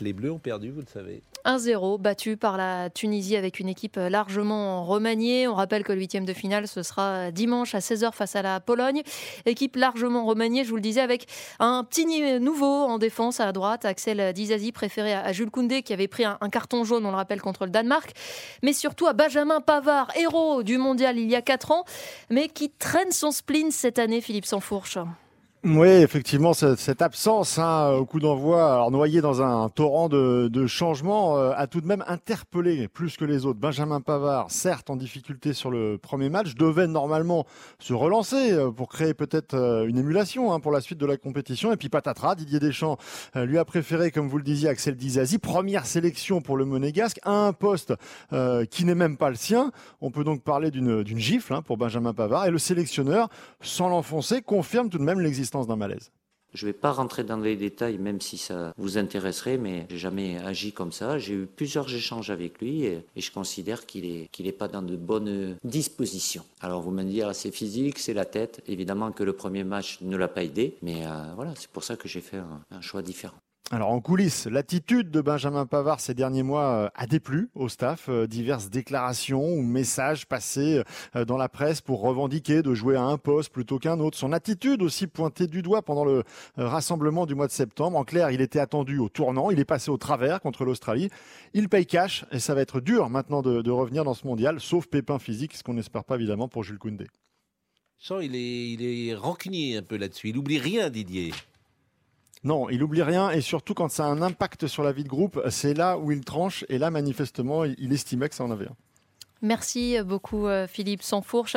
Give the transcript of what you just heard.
Les Bleus ont perdu, vous le savez. 1-0, battu par la Tunisie avec une équipe largement remaniée. On rappelle que le huitième de finale, ce sera dimanche à 16h face à la Pologne. Équipe largement remaniée, je vous le disais, avec un petit nouveau en défense à droite, Axel Dizazi, préféré à Jules Koundé, qui avait pris un, carton jaune, on le rappelle, contre le Danemark. Mais surtout à Benjamin Pavard, héros du mondial il y a 4 ans, mais qui traîne son spleen cette année, Philippe Sansfourche. Oui, effectivement, cette absence hein, au coup d'envoi, alors noyé dans un torrent de, de changements, euh, a tout de même interpellé plus que les autres. Benjamin Pavard, certes en difficulté sur le premier match, devait normalement se relancer euh, pour créer peut-être euh, une émulation hein, pour la suite de la compétition. Et puis patatras, Didier Deschamps lui a préféré, comme vous le disiez, Axel Dizazi, première sélection pour le Monégasque, à un poste qui n'est même pas le sien. On peut donc parler d'une gifle hein, pour Benjamin Pavard. Et le sélectionneur, sans l'enfoncer, confirme tout de même l'existence d'un malaise. Je ne vais pas rentrer dans les détails, même si ça vous intéresserait, mais j'ai jamais agi comme ça. J'ai eu plusieurs échanges avec lui et, je considère qu'il est qu'il est pas dans de bonnes dispositions. Alors vous me direz, c'est physique, c'est la tête. Évidemment que le premier match ne l'a pas aidé, mais euh, voilà, c'est pour ça que j'ai fait un choix différent. Alors en coulisses, l'attitude de Benjamin Pavard ces derniers mois euh, a déplu au staff. Euh, diverses déclarations ou messages passés euh, dans la presse pour revendiquer de jouer à un poste plutôt qu'un autre. Son attitude aussi pointée du doigt pendant le rassemblement du mois de septembre. En clair, il était attendu au tournant, il est passé au travers contre l'Australie. Il paye cash et ça va être dur maintenant de, revenir dans ce mondial, sauf pépin physique, ce qu'on n'espère pas évidemment pour Jules Koundé. Il est, il est rancunier un peu là-dessus. Il oublie rien, Didier. Non, il oublie rien et surtout quand ça a un impact sur la vie de groupe, c'est là où il tranche et là manifestement il estimait que ça en avait un. Merci beaucoup euh, Philippe Sansfourche.